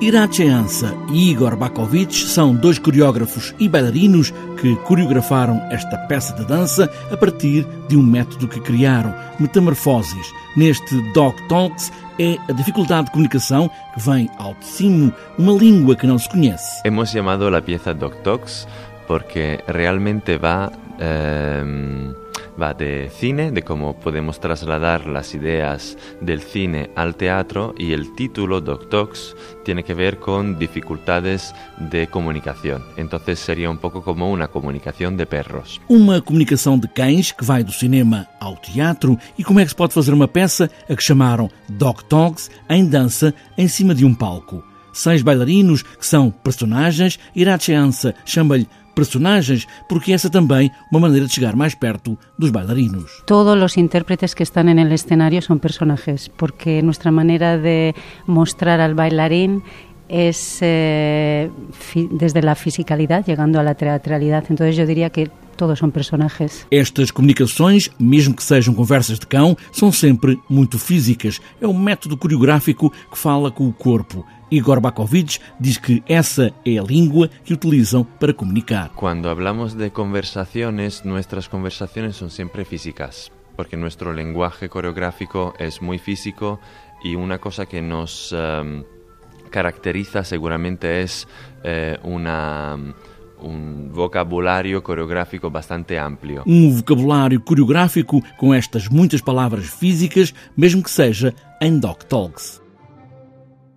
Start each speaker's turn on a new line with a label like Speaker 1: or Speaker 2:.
Speaker 1: Irache Ansa e Igor Bakovic são dois coreógrafos e bailarinos que coreografaram esta peça de dança a partir de um método que criaram, metamorfoses. Neste Dog Talks é a dificuldade de comunicação que vem ao de cima, uma língua que não se conhece.
Speaker 2: Hemos chamado a pieza Dog Talks porque realmente va... Eh va de cine, de cómo podemos trasladar las ideas del cine al teatro y el título Doc Talks tiene que ver con dificultades de comunicación. Entonces sería un pouco como uma comunicação de perros.
Speaker 1: Uma comunicação de cães que vai do cinema ao teatro e como é que se pode fazer uma peça a que chamaram Dog Talks em dança em cima de um palco. Seis bailarinos que são personagens, Irache Ansa chama-lhe personagens, porque essa também uma maneira de chegar mais perto dos bailarinos.
Speaker 3: Todos os intérpretes que estão no escenario são personagens, porque nossa maneira de mostrar al bailarín es eh, desde la fisicalidad llegando a la. Entonces yo diría que todos são personagens.
Speaker 1: Estas comunicações, mesmo que sejam conversas de cão, são sempre muito físicas. É um método coreográfico que fala com o corpo. Igor Bakovic diz que essa é a língua que utilizam para comunicar.
Speaker 2: Quando hablamos de conversações, nossas conversações são sempre físicas, porque nosso lenguaje coreográfico é muito físico e uma coisa que nos um, caracteriza seguramente é eh, uma um vocabulário coreográfico bastante amplo.
Speaker 1: Um vocabulário coreográfico com estas muitas palavras físicas, mesmo que seja em Doc Talks.